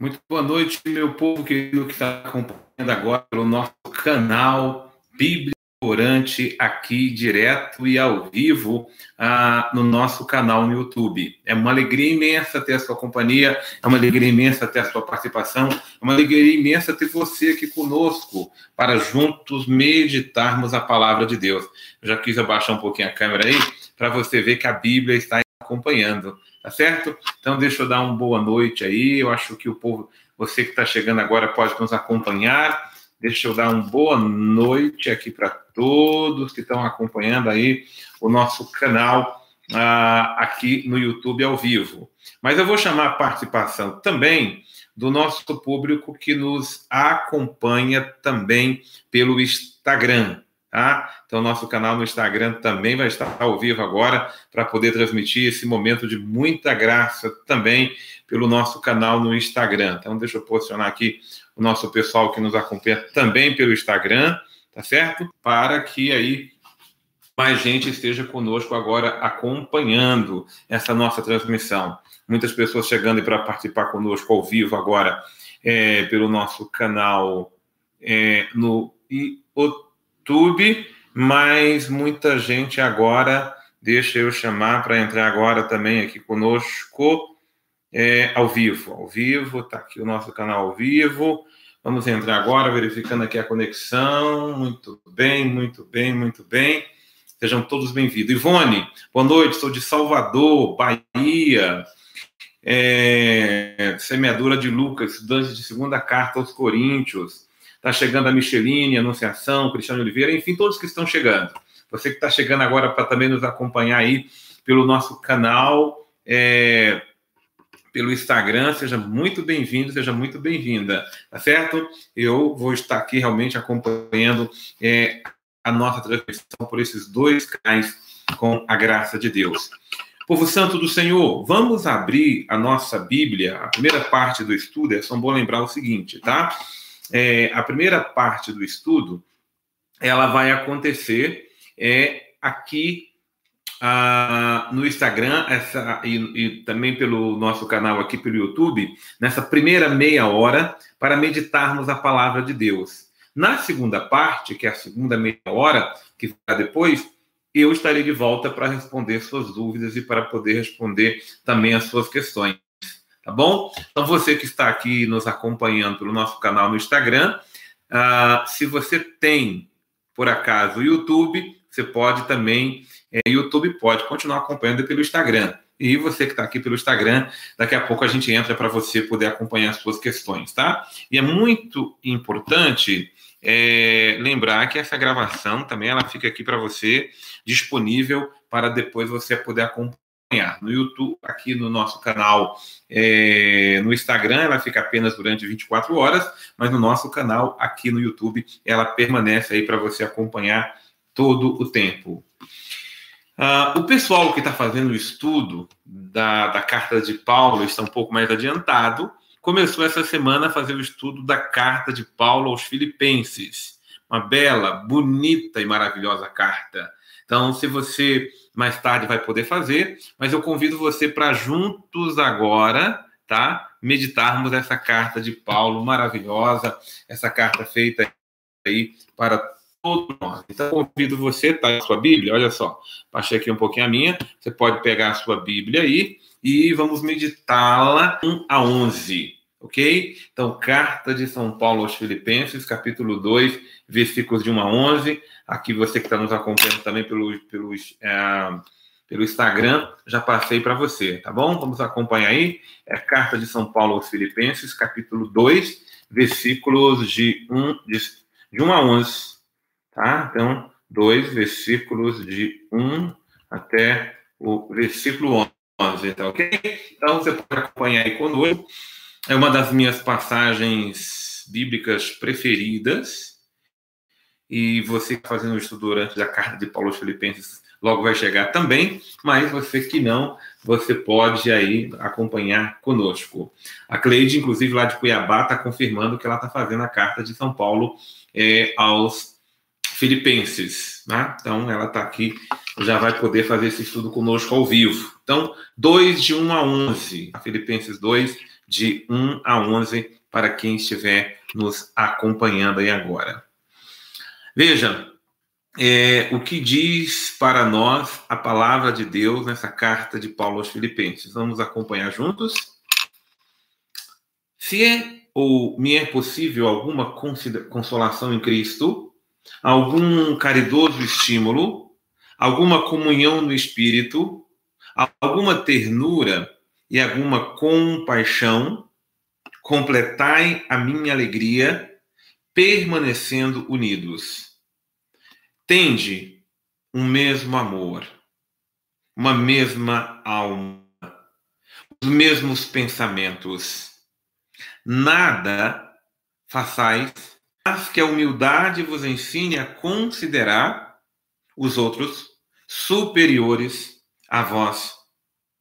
Muito boa noite, meu povo querido que está acompanhando agora pelo nosso canal Bíblia Orante, aqui direto e ao vivo ah, no nosso canal no YouTube. É uma alegria imensa ter a sua companhia, é uma alegria imensa ter a sua participação, é uma alegria imensa ter você aqui conosco para juntos meditarmos a palavra de Deus. Eu já quis abaixar um pouquinho a câmera aí para você ver que a Bíblia está acompanhando. Tá certo? Então, deixa eu dar uma boa noite aí. Eu acho que o povo, você que está chegando agora, pode nos acompanhar. Deixa eu dar uma boa noite aqui para todos que estão acompanhando aí o nosso canal uh, aqui no YouTube ao vivo. Mas eu vou chamar a participação também do nosso público que nos acompanha também pelo Instagram. Tá? Então, nosso canal no Instagram também vai estar ao vivo agora para poder transmitir esse momento de muita graça também pelo nosso canal no Instagram. Então, deixa eu posicionar aqui o nosso pessoal que nos acompanha também pelo Instagram, tá certo? Para que aí mais gente esteja conosco agora acompanhando essa nossa transmissão. Muitas pessoas chegando para participar conosco ao vivo agora é, pelo nosso canal é, no YouTube YouTube, mas muita gente agora, deixa eu chamar para entrar agora também aqui conosco, é, ao vivo. Ao vivo, está aqui o nosso canal ao vivo. Vamos entrar agora, verificando aqui a conexão. Muito bem, muito bem, muito bem. Sejam todos bem-vindos. Ivone, boa noite, sou de Salvador, Bahia. É, semeadora de Lucas, estudante de segunda carta aos Coríntios. Está chegando a Micheline, Anunciação, Cristiano Oliveira, enfim, todos que estão chegando. Você que está chegando agora para também nos acompanhar aí pelo nosso canal, é, pelo Instagram, seja muito bem-vindo, seja muito bem-vinda, tá certo? Eu vou estar aqui realmente acompanhando é, a nossa transmissão por esses dois canais com a graça de Deus. Povo Santo do Senhor, vamos abrir a nossa Bíblia, a primeira parte do estudo, é só bom lembrar o seguinte, tá? É, a primeira parte do estudo ela vai acontecer é, aqui ah, no Instagram essa, e, e, também pelo nosso canal aqui pelo YouTube, nessa primeira meia hora, para meditarmos a palavra de Deus. Na segunda parte, que é a segunda meia hora, que vai depois, eu estarei de volta para responder suas dúvidas e para poder responder também as suas questões tá bom? Então, você que está aqui nos acompanhando pelo nosso canal no Instagram, uh, se você tem, por acaso, o YouTube, você pode também, é, YouTube pode continuar acompanhando pelo Instagram. E você que está aqui pelo Instagram, daqui a pouco a gente entra para você poder acompanhar as suas questões, tá? E é muito importante é, lembrar que essa gravação também ela fica aqui para você disponível para depois você poder acompanhar no YouTube, aqui no nosso canal, é, no Instagram, ela fica apenas durante 24 horas, mas no nosso canal aqui no YouTube, ela permanece aí para você acompanhar todo o tempo. Uh, o pessoal que está fazendo o estudo da, da carta de Paulo está um pouco mais adiantado. Começou essa semana a fazer o estudo da carta de Paulo aos Filipenses. Uma bela, bonita e maravilhosa carta. Então, se você mais tarde vai poder fazer, mas eu convido você para juntos agora, tá? Meditarmos essa carta de Paulo maravilhosa, essa carta feita aí para todos nós. Então, convido você, tá? A sua Bíblia, olha só, baixei aqui um pouquinho a minha, você pode pegar a sua Bíblia aí e vamos meditá-la 1 a 11 ok? Então, carta de São Paulo aos Filipenses, capítulo 2, versículos de 1 a 11. Aqui você que está nos acompanhando também pelo, pelo, é, pelo Instagram, já passei para você, tá bom? Vamos acompanhar aí. É carta de São Paulo aos Filipenses, capítulo 2, versículos de 1, de, de 1 a 11, tá? Então, 2 versículos de 1 até o versículo 11, tá ok? Então, você pode acompanhar aí conosco é uma das minhas passagens bíblicas preferidas. E você está fazendo o estudo durante da carta de Paulo aos Filipenses logo vai chegar também, mas você que não, você pode aí acompanhar conosco. A Cleide, inclusive lá de Cuiabá, está confirmando que ela está fazendo a carta de São Paulo é, aos Filipenses. Né? Então, ela está aqui, já vai poder fazer esse estudo conosco ao vivo. Então, 2 de 1 a 11, Filipenses 2, de 1 a 11, para quem estiver nos acompanhando aí agora. Veja, é, o que diz para nós a palavra de Deus nessa carta de Paulo aos Filipenses. Vamos acompanhar juntos? Se é ou me é possível alguma consolação em Cristo, algum caridoso estímulo, alguma comunhão no Espírito, alguma ternura e alguma compaixão, completai a minha alegria, permanecendo unidos. Tende um mesmo amor, uma mesma alma, os mesmos pensamentos. Nada façais, mas que a humildade vos ensine a considerar os outros superiores a vós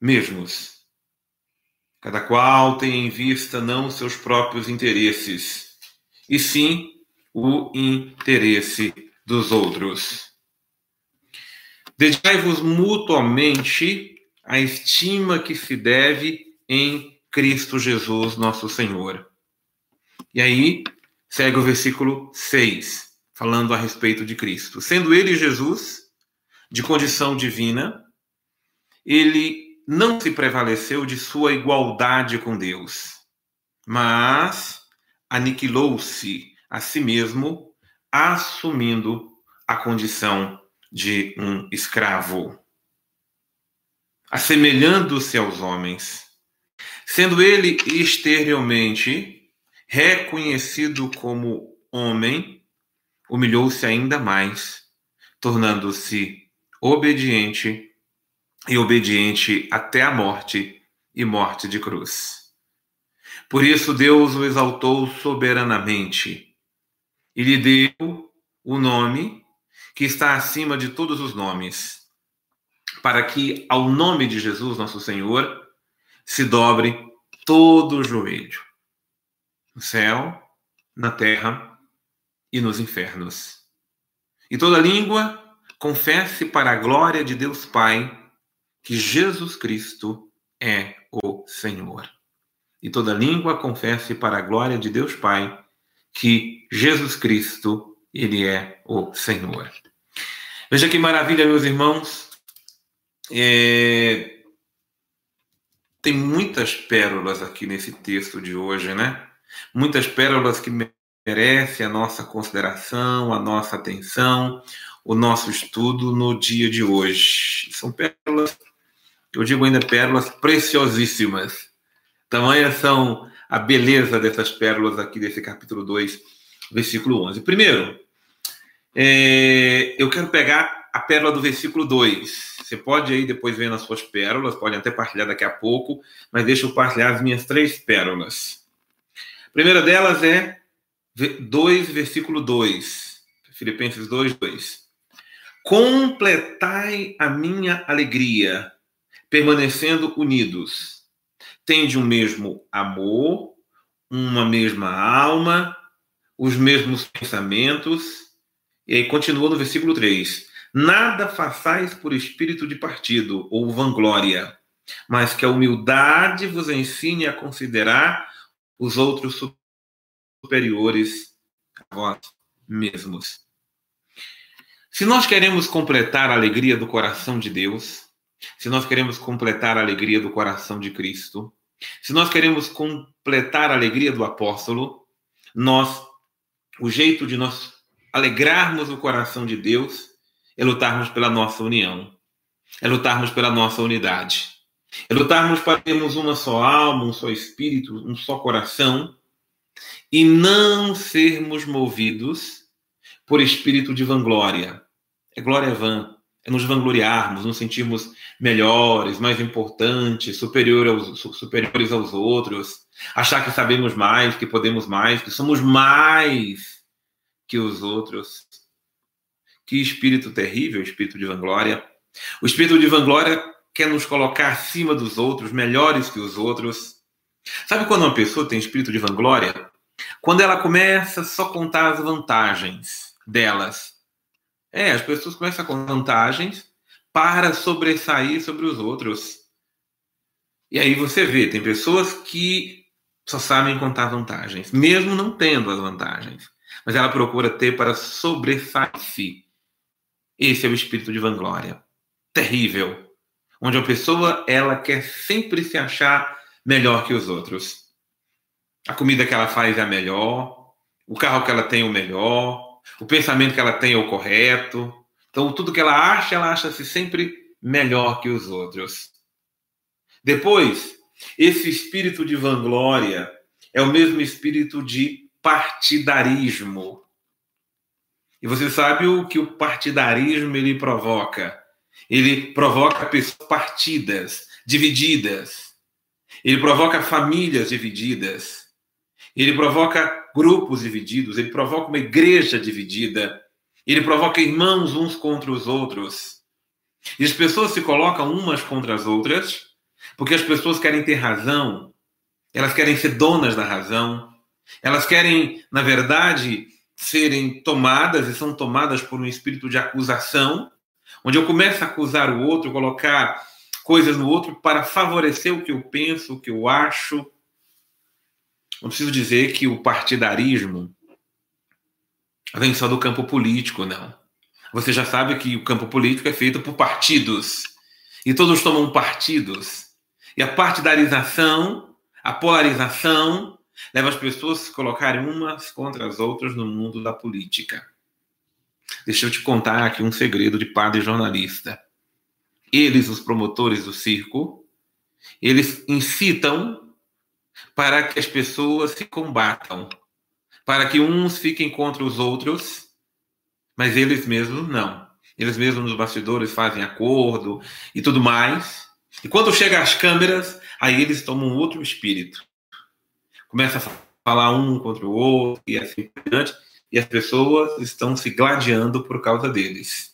mesmos. Cada qual tem em vista não os seus próprios interesses, e sim o interesse dos outros. Dedicai-vos mutuamente a estima que se deve em Cristo Jesus, nosso Senhor. E aí, segue o versículo 6, falando a respeito de Cristo. Sendo ele Jesus, de condição divina, ele não se prevaleceu de sua igualdade com Deus, mas aniquilou-se a si mesmo, assumindo a condição de um escravo, assemelhando-se aos homens, sendo ele exteriormente reconhecido como homem, humilhou-se ainda mais, tornando-se obediente e obediente até a morte e morte de cruz. Por isso Deus o exaltou soberanamente e lhe deu o nome que está acima de todos os nomes, para que ao nome de Jesus, nosso Senhor, se dobre todo o joelho, no céu, na terra e nos infernos. E toda língua confesse para a glória de Deus Pai que Jesus Cristo é o Senhor. E toda língua confesse para a glória de Deus Pai que Jesus Cristo, ele é o Senhor. Veja que maravilha, meus irmãos. É... Tem muitas pérolas aqui nesse texto de hoje, né? Muitas pérolas que merecem a nossa consideração, a nossa atenção, o nosso estudo no dia de hoje. São pérolas eu digo ainda pérolas preciosíssimas. Tamanhas são a beleza dessas pérolas aqui desse capítulo 2, versículo 11. Primeiro, é, eu quero pegar a pérola do versículo 2. Você pode aí depois ver nas suas pérolas, pode até partilhar daqui a pouco, mas deixa eu partilhar as minhas três pérolas. A primeira delas é 2, versículo 2. Filipenses 2, 2. Completai a minha alegria permanecendo unidos. Tende um mesmo amor, uma mesma alma, os mesmos pensamentos. E aí continua no versículo 3. Nada façais por espírito de partido ou vanglória, mas que a humildade vos ensine a considerar os outros superiores a vós mesmos. Se nós queremos completar a alegria do coração de Deus, se nós queremos completar a alegria do coração de Cristo, se nós queremos completar a alegria do apóstolo, nós, o jeito de nós alegrarmos o coração de Deus é lutarmos pela nossa união, é lutarmos pela nossa unidade, é lutarmos para termos uma só alma, um só espírito, um só coração e não sermos movidos por espírito de vanglória. É glória vã nos vangloriarmos, nos sentirmos melhores, mais importantes, superior aos, superiores aos outros, achar que sabemos mais, que podemos mais, que somos mais que os outros. Que espírito terrível, espírito de vanglória. O espírito de vanglória quer nos colocar acima dos outros, melhores que os outros. Sabe quando uma pessoa tem espírito de vanglória? Quando ela começa só a contar as vantagens delas é, as pessoas começam com vantagens para sobressair sobre os outros. E aí você vê, tem pessoas que só sabem contar vantagens, mesmo não tendo as vantagens. Mas ela procura ter para sobressair-se. Esse é o espírito de vanglória. Terrível. Onde a pessoa ela quer sempre se achar melhor que os outros. A comida que ela faz é a melhor, o carro que ela tem é o melhor, o pensamento que ela tem é o correto. Então, tudo que ela acha, ela acha-se sempre melhor que os outros. Depois, esse espírito de vanglória é o mesmo espírito de partidarismo. E você sabe o que o partidarismo ele provoca? Ele provoca pessoas partidas, divididas. Ele provoca famílias divididas. Ele provoca grupos divididos, ele provoca uma igreja dividida. Ele provoca irmãos uns contra os outros. E as pessoas se colocam umas contra as outras porque as pessoas querem ter razão, elas querem ser donas da razão, elas querem, na verdade, serem tomadas e são tomadas por um espírito de acusação, onde eu começo a acusar o outro, colocar coisas no outro para favorecer o que eu penso, o que eu acho. Não preciso dizer que o partidarismo vem só do campo político, não. Você já sabe que o campo político é feito por partidos. E todos tomam partidos. E a partidarização, a polarização, leva as pessoas a se colocarem umas contra as outras no mundo da política. Deixa eu te contar aqui um segredo de padre jornalista. Eles, os promotores do circo, eles incitam para que as pessoas se combatam, para que uns fiquem contra os outros, mas eles mesmos não. Eles mesmos nos bastidores fazem acordo e tudo mais. E quando chega às câmeras, aí eles tomam outro espírito. Começa a falar um contra o outro e assim por diante. E as pessoas estão se gladiando por causa deles.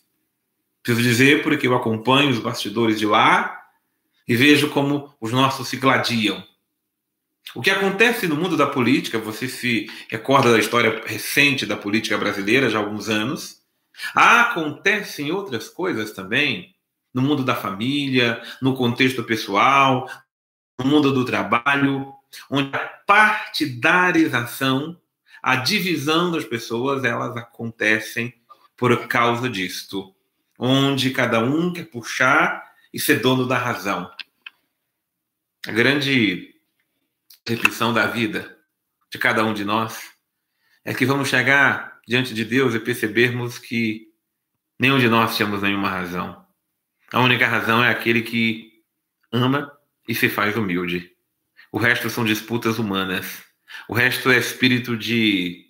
Preciso dizer porque eu acompanho os bastidores de lá e vejo como os nossos se gladiam. O que acontece no mundo da política, você se recorda da história recente da política brasileira, já há alguns anos, acontecem outras coisas também no mundo da família, no contexto pessoal, no mundo do trabalho, onde a partidarização, a divisão das pessoas, elas acontecem por causa disto, onde cada um quer puxar e ser dono da razão. A grande repetição da vida de cada um de nós é que vamos chegar diante de Deus e percebermos que nenhum de nós temos nenhuma razão. A única razão é aquele que ama e se faz humilde. O resto são disputas humanas. O resto é espírito de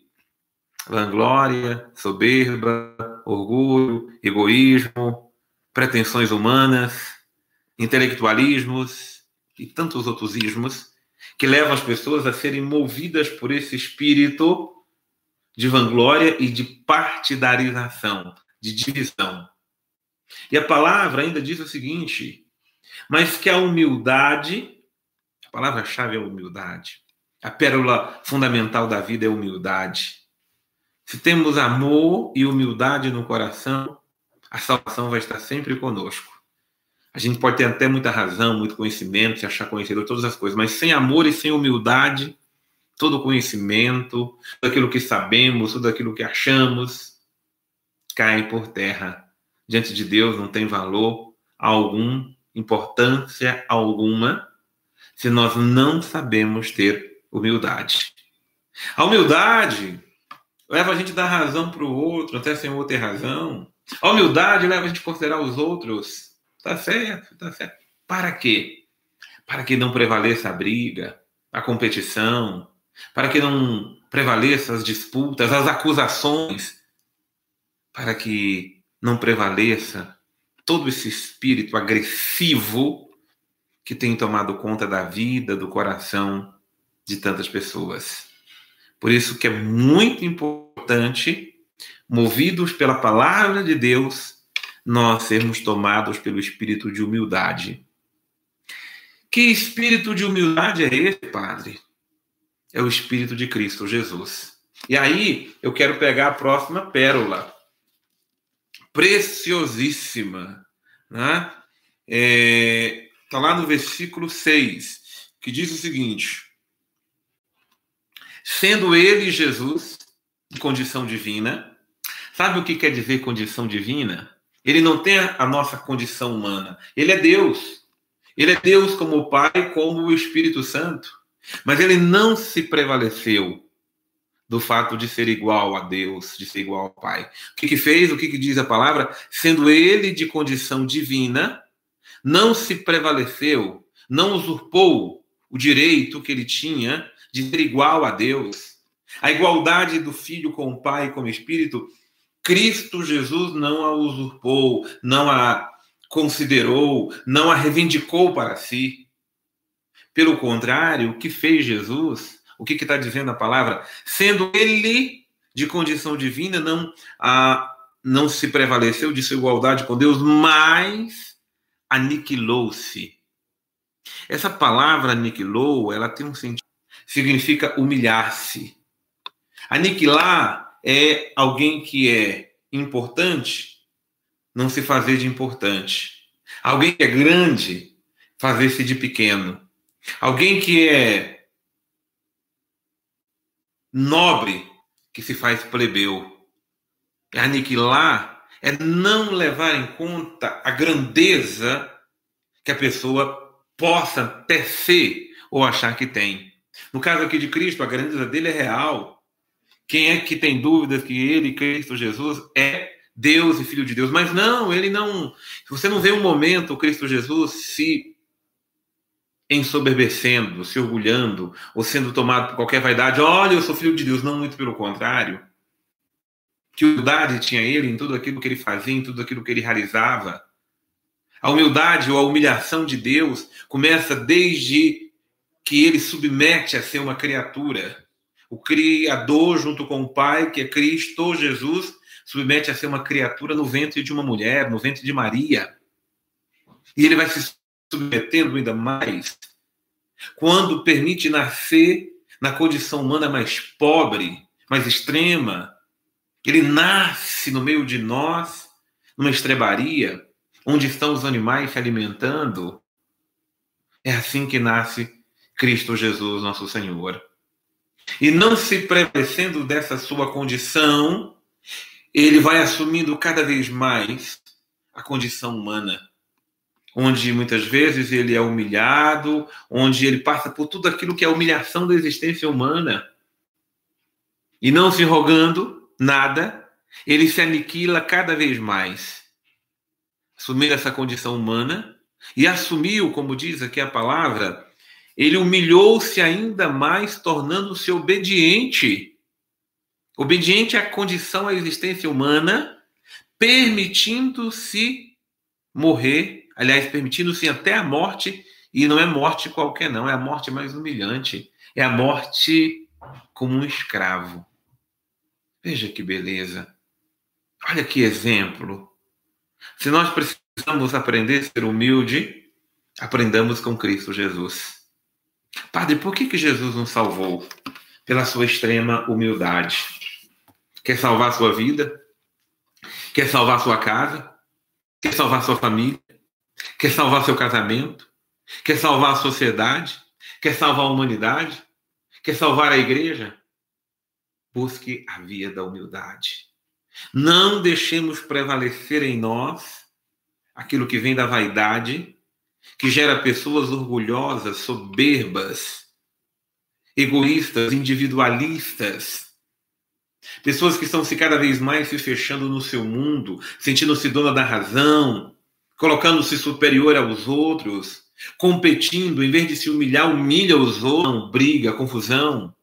vanglória, soberba, orgulho, egoísmo, pretensões humanas, intelectualismos e tantos outros ismos que levam as pessoas a serem movidas por esse espírito de vanglória e de partidarização, de divisão. E a palavra ainda diz o seguinte: mas que a humildade, a palavra-chave é humildade, a pérola fundamental da vida é humildade. Se temos amor e humildade no coração, a salvação vai estar sempre conosco. A gente pode ter até muita razão, muito conhecimento, se achar conhecedor, todas as coisas, mas sem amor e sem humildade, todo conhecimento, tudo aquilo que sabemos, tudo aquilo que achamos, cai por terra diante de Deus não tem valor algum, importância alguma, se nós não sabemos ter humildade. A humildade leva a gente a dar razão para o outro, até sem o outro ter razão. A humildade leva a gente a considerar os outros. Tá certo, tá certo. Para quê? Para que não prevaleça a briga, a competição, para que não prevaleça as disputas, as acusações, para que não prevaleça todo esse espírito agressivo que tem tomado conta da vida, do coração de tantas pessoas. Por isso que é muito importante, movidos pela palavra de Deus, nós sermos tomados pelo espírito de humildade. Que espírito de humildade é esse, Padre? É o espírito de Cristo Jesus. E aí eu quero pegar a próxima pérola preciosíssima. Né? É, tá lá no versículo 6, que diz o seguinte: Sendo ele, Jesus, de condição divina, sabe o que quer dizer condição divina? Ele não tem a nossa condição humana. Ele é Deus. Ele é Deus como o Pai, como o Espírito Santo. Mas ele não se prevaleceu do fato de ser igual a Deus, de ser igual ao Pai. O que, que fez? O que, que diz a palavra? Sendo ele de condição divina, não se prevaleceu, não usurpou o direito que ele tinha de ser igual a Deus. A igualdade do Filho com o Pai e com o Espírito, Cristo Jesus não a usurpou, não a considerou, não a reivindicou para si. Pelo contrário, o que fez Jesus o que está dizendo a palavra? Sendo ele de condição divina, não, a, não se prevaleceu de sua igualdade com Deus, mas aniquilou-se. Essa palavra aniquilou, ela tem um sentido, significa humilhar-se. Aniquilar é alguém que é importante, não se fazer de importante. Alguém que é grande, fazer-se de pequeno. Alguém que é nobre que se faz plebeu. Aniquilar, é não levar em conta a grandeza que a pessoa possa ter ou achar que tem. No caso aqui de Cristo, a grandeza dele é real. Quem é que tem dúvidas que ele, Cristo Jesus, é Deus e Filho de Deus? Mas não, ele não. Você não vê um momento, o Cristo Jesus, se ensoberbecendo, se orgulhando, ou sendo tomado por qualquer vaidade. Olha, eu sou filho de Deus. Não, muito pelo contrário. Que humildade tinha ele em tudo aquilo que ele fazia, em tudo aquilo que ele realizava. A humildade ou a humilhação de Deus começa desde que ele submete a ser uma criatura. O Criador, junto com o Pai, que é Cristo Jesus, submete a ser uma criatura no ventre de uma mulher, no ventre de Maria. E ele vai se submetendo ainda mais, quando permite nascer na condição humana mais pobre, mais extrema, ele nasce no meio de nós, numa estrebaria, onde estão os animais se alimentando. É assim que nasce Cristo Jesus, nosso Senhor. E não se prevalecendo dessa sua condição, ele vai assumindo cada vez mais a condição humana onde muitas vezes ele é humilhado, onde ele passa por tudo aquilo que é humilhação da existência humana. E não se rogando nada, ele se aniquila cada vez mais. Assumir essa condição humana e assumiu, como diz aqui a palavra, ele humilhou-se ainda mais, tornando-se obediente. Obediente à condição, à existência humana, permitindo-se morrer aliás, permitindo-se até a morte, e não é morte qualquer, não, é a morte mais humilhante, é a morte como um escravo. Veja que beleza. Olha que exemplo. Se nós precisamos aprender a ser humilde, aprendamos com Cristo Jesus. Padre, por que, que Jesus nos salvou? Pela sua extrema humildade. Quer salvar sua vida? Quer salvar sua casa? Quer salvar sua família? Quer salvar seu casamento? Quer salvar a sociedade? Quer salvar a humanidade? Quer salvar a igreja? Busque a via da humildade. Não deixemos prevalecer em nós aquilo que vem da vaidade, que gera pessoas orgulhosas, soberbas, egoístas, individualistas. Pessoas que estão se cada vez mais se fechando no seu mundo, sentindo-se dona da razão, colocando-se superior aos outros, competindo, em vez de se humilhar, humilha os outros, briga, confusão.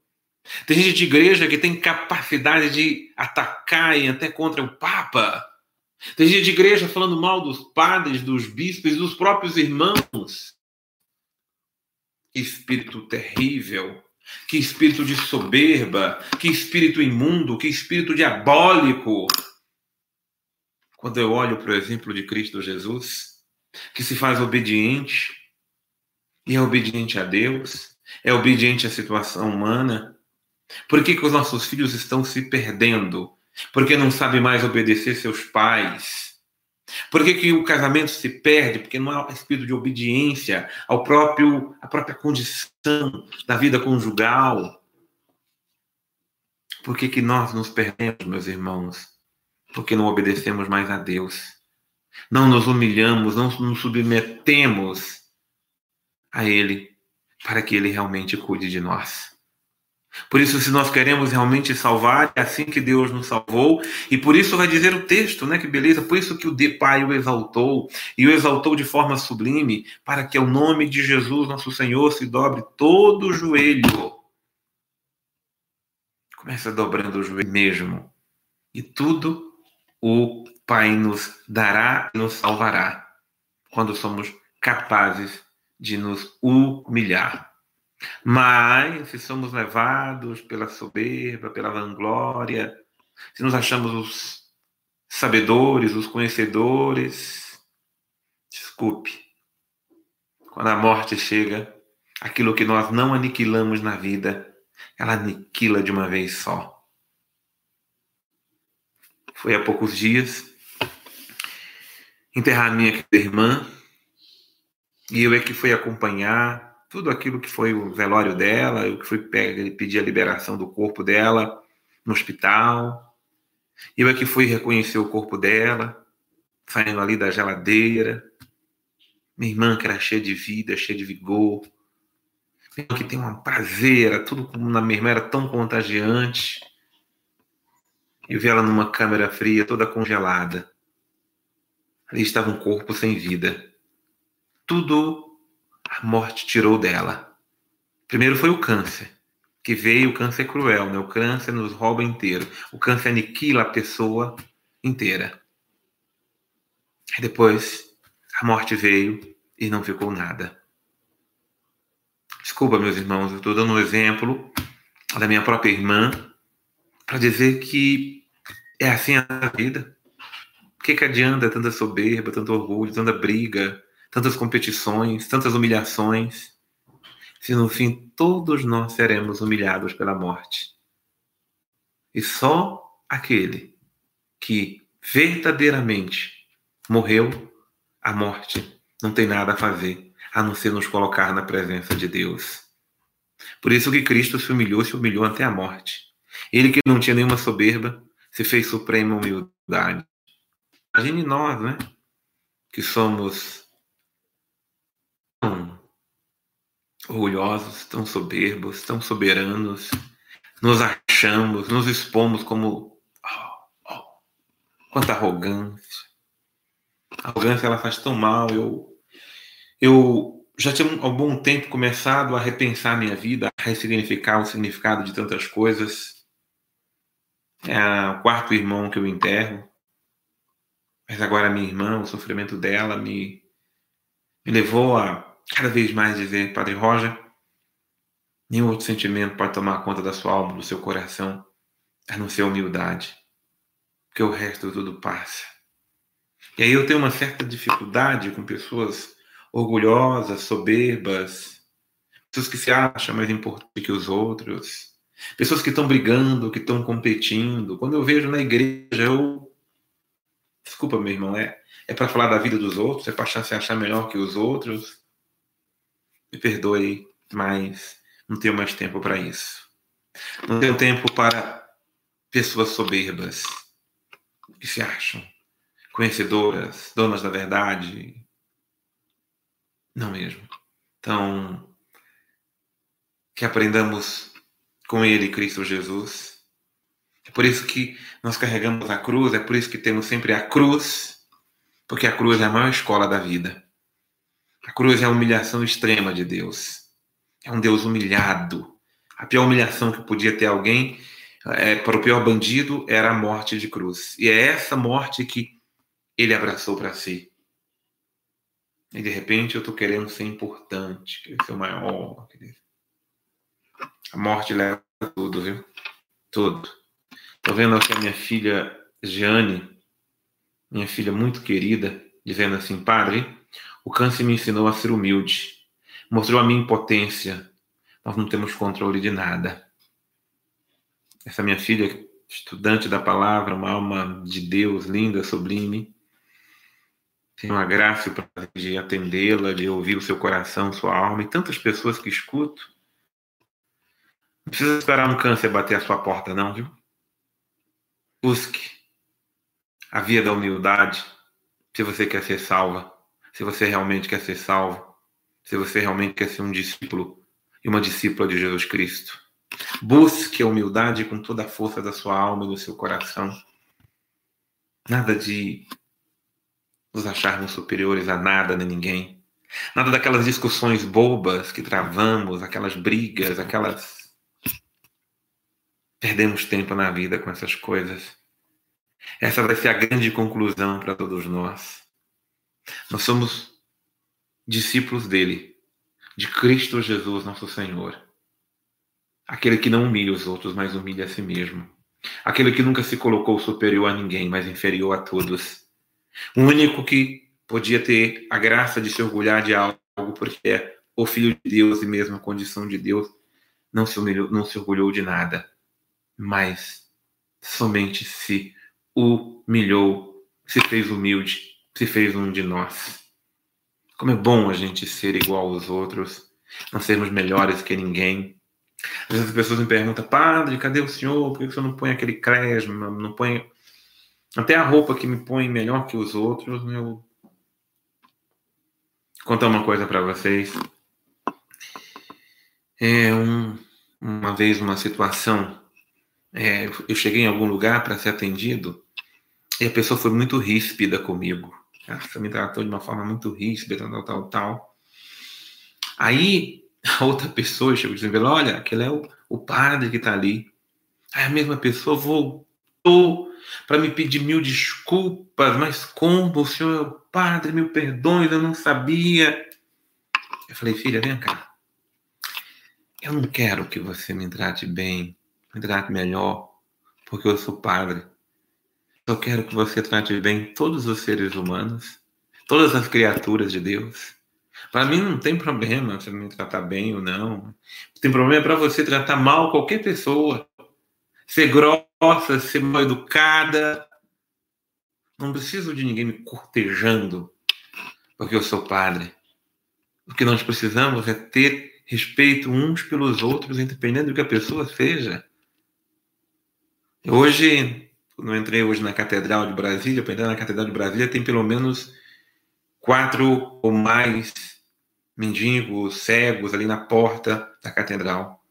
Tem gente de igreja que tem capacidade de atacar e até contra o Papa. Tem gente de igreja falando mal dos padres, dos bispos dos próprios irmãos. Que espírito terrível, que espírito de soberba, que espírito imundo, que espírito diabólico. Quando eu olho para o exemplo de Cristo Jesus, que se faz obediente, e é obediente a Deus, é obediente à situação humana, por que, que os nossos filhos estão se perdendo? Porque não sabem mais obedecer seus pais? Por que, que o casamento se perde? Porque não há espírito de obediência ao próprio, à própria condição da vida conjugal. Por que, que nós nos perdemos, meus irmãos? Porque não obedecemos mais a Deus. Não nos humilhamos, não nos submetemos a Ele para que Ele realmente cuide de nós. Por isso, se nós queremos realmente salvar, é assim que Deus nos salvou, e por isso vai dizer o texto, né? Que beleza, por isso que o Pai o exaltou, e o exaltou de forma sublime, para que ao nome de Jesus, nosso Senhor, se dobre todo o joelho. Começa dobrando o joelho mesmo, e tudo o Pai nos dará e nos salvará, quando somos capazes de nos humilhar. Mas se somos levados pela soberba, pela vanglória, se nos achamos os sabedores, os conhecedores, desculpe, quando a morte chega, aquilo que nós não aniquilamos na vida, ela aniquila de uma vez só. Foi há poucos dias enterrar minha irmã e eu é que fui acompanhar tudo aquilo que foi o velório dela, eu que fui pedir a liberação do corpo dela no hospital. Eu é que fui reconhecer o corpo dela, saindo ali da geladeira. Minha irmã que era cheia de vida, cheia de vigor. Minha irmã que tem uma prazer, tudo na minha irmã era tão contagiante. Eu vi ela numa câmera fria, toda congelada. Ali estava um corpo sem vida. Tudo morte tirou dela. Primeiro foi o câncer, que veio o câncer cruel, né? O câncer nos rouba inteiro. O câncer aniquila a pessoa inteira. Aí depois a morte veio e não ficou nada. Desculpa, meus irmãos, eu estou dando um exemplo da minha própria irmã para dizer que é assim a vida. O que, que adianta tanta soberba, tanto orgulho, tanta briga, tantas competições, tantas humilhações, se no fim todos nós seremos humilhados pela morte. E só aquele que verdadeiramente morreu, a morte não tem nada a fazer a não ser nos colocar na presença de Deus. Por isso que Cristo se humilhou, se humilhou até a morte. Ele que não tinha nenhuma soberba, se fez suprema humildade. Imagine nós, né? Que somos tão orgulhosos, tão soberbos, tão soberanos, nos achamos, nos expomos como. Oh, oh, quanta arrogância. A arrogância ela faz tão mal. Eu, eu já tinha há algum tempo começado a repensar minha vida, a ressignificar o significado de tantas coisas. É o quarto irmão que eu enterro. Mas agora minha irmã, o sofrimento dela me, me levou a cada vez mais dizer, Padre Roger, nenhum outro sentimento pode tomar conta da sua alma, do seu coração, a não ser a humildade, porque o resto tudo passa. E aí eu tenho uma certa dificuldade com pessoas orgulhosas, soberbas, pessoas que se acham mais importantes que os outros, pessoas que estão brigando, que estão competindo. Quando eu vejo na igreja, eu. Desculpa, meu irmão, é, é para falar da vida dos outros, é para se achar melhor que os outros me perdoe, mas não tenho mais tempo para isso. Não tenho tempo para pessoas soberbas que se acham conhecedoras, donas da verdade. Não mesmo. Então, que aprendamos com Ele, Cristo Jesus. É por isso que nós carregamos a cruz, é por isso que temos sempre a cruz, porque a cruz é a maior escola da vida. A cruz é a humilhação extrema de Deus. É um Deus humilhado. A pior humilhação que podia ter alguém é, para o pior bandido era a morte de cruz. E é essa morte que ele abraçou para si. E de repente eu estou querendo ser importante, querer ser o maior. Querer... A morte leva tudo, viu? Tudo. Estou vendo aqui a minha filha Jane, minha filha muito querida, dizendo assim: Padre, o câncer me ensinou a ser humilde, mostrou a minha impotência. Nós não temos controle de nada. Essa minha filha, estudante da palavra, uma alma de Deus linda, sublime, tem uma graça de atendê-la, de ouvir o seu coração, sua alma, e tantas pessoas que escuto. Não precisa esperar um câncer bater a sua porta, não, viu? Busque a via da humildade se você quer ser salva, se você realmente quer ser salvo, se você realmente quer ser um discípulo e uma discípula de Jesus Cristo. Busque a humildade com toda a força da sua alma e do seu coração. Nada de nos acharmos superiores a nada nem ninguém. Nada daquelas discussões bobas que travamos, aquelas brigas, aquelas. Perdemos tempo na vida com essas coisas. Essa vai ser a grande conclusão para todos nós. Nós somos discípulos dele, de Cristo Jesus, nosso Senhor. Aquele que não humilha os outros, mas humilha a si mesmo. Aquele que nunca se colocou superior a ninguém, mas inferior a todos. O único que podia ter a graça de se orgulhar de algo, porque é o Filho de Deus e mesmo a condição de Deus, não se, humilhou, não se orgulhou de nada, mas somente se humilhou, se fez humilde, se fez um de nós. Como é bom a gente ser igual aos outros, não sermos melhores que ninguém. Às vezes as pessoas me perguntam, padre, cadê o senhor? Por que o senhor não põe aquele cresma, não põe até a roupa que me põe melhor que os outros? Eu contar uma coisa para vocês. É um, uma vez uma situação é, eu cheguei em algum lugar para ser atendido e a pessoa foi muito ríspida comigo. Ela me tratou de uma forma muito ríspida, tal, tal, tal. Aí a outra pessoa chegou dizendo: Olha, aquele é o, o padre que está ali. Aí a mesma pessoa voltou para me pedir mil desculpas, mas como o senhor é o padre, mil perdões, eu não sabia. Eu falei: Filha, vem cá. Eu não quero que você me trate bem me trate melhor, porque eu sou padre. Eu quero que você trate bem todos os seres humanos, todas as criaturas de Deus. Para mim não tem problema você me tratar bem ou não. Tem problema para você tratar mal qualquer pessoa. Ser grossa, ser mal educada. Não preciso de ninguém me cortejando porque eu sou padre. O que nós precisamos é ter respeito uns pelos outros, independente do que a pessoa seja. Hoje, não entrei hoje na Catedral de Brasília, para entrar na Catedral de Brasília tem pelo menos quatro ou mais mendigos, cegos ali na porta da catedral.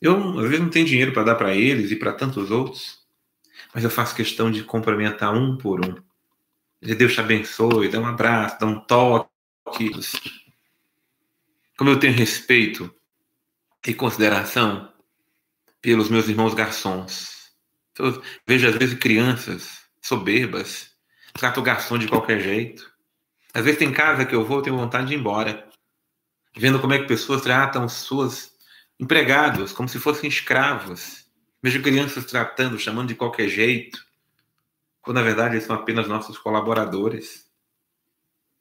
Eu, às vezes, não tenho dinheiro para dar para eles e para tantos outros, mas eu faço questão de cumprimentar um por um. Deus te abençoe, dá um abraço, dá um toque. Como eu tenho respeito e consideração pelos meus irmãos garçons, então, vejo às vezes crianças soberbas, trato garçom de qualquer jeito. Às vezes tem casa que eu vou, eu tenho vontade de ir embora. Vendo como é que pessoas tratam suas empregados como se fossem escravos. Vejo crianças tratando, chamando de qualquer jeito, quando na verdade eles são apenas nossos colaboradores.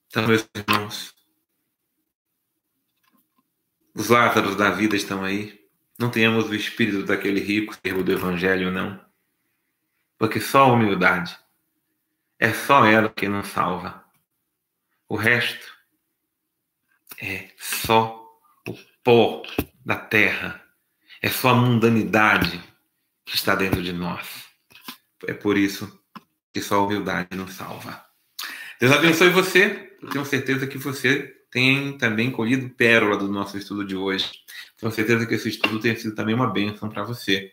Então, meus irmãos, os Lázaros da vida estão aí. Não tenhamos o espírito daquele rico servo do Evangelho, não. Porque só a humildade é só ela que nos salva. O resto é só o pó da terra, é só a mundanidade que está dentro de nós. É por isso que só a humildade nos salva. Deus abençoe você. Eu tenho certeza que você tem também colhido pérola do nosso estudo de hoje. Tenho certeza que esse estudo tem sido também uma bênção para você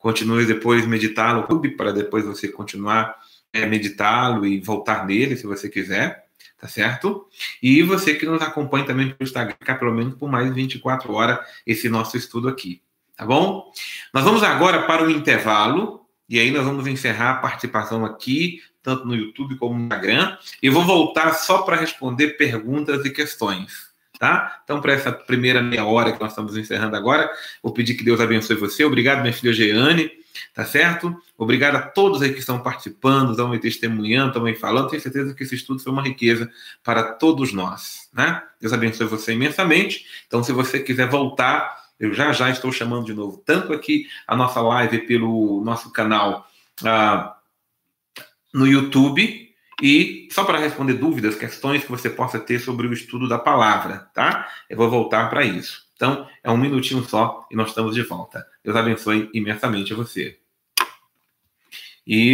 continue depois meditá-lo para depois você continuar é, meditá-lo e voltar nele, se você quiser, tá certo? E você que nos acompanha também pelo Instagram, pelo menos por mais 24 horas, esse nosso estudo aqui, tá bom? Nós vamos agora para o intervalo, e aí nós vamos encerrar a participação aqui, tanto no YouTube como no Instagram, e vou voltar só para responder perguntas e questões tá? Então, para essa primeira meia hora que nós estamos encerrando agora, vou pedir que Deus abençoe você. Obrigado, minha filha Jeane, tá certo? Obrigado a todos aí que estão participando, estão me testemunhando, estão me falando. Tenho certeza que esse estudo foi uma riqueza para todos nós, né? Deus abençoe você imensamente. Então, se você quiser voltar, eu já já estou chamando de novo, tanto aqui a nossa live pelo nosso canal ah, no YouTube, e só para responder dúvidas, questões que você possa ter sobre o estudo da palavra, tá? Eu vou voltar para isso, Então, é um minutinho só e nós estamos de volta. Deus abençoe imensamente você.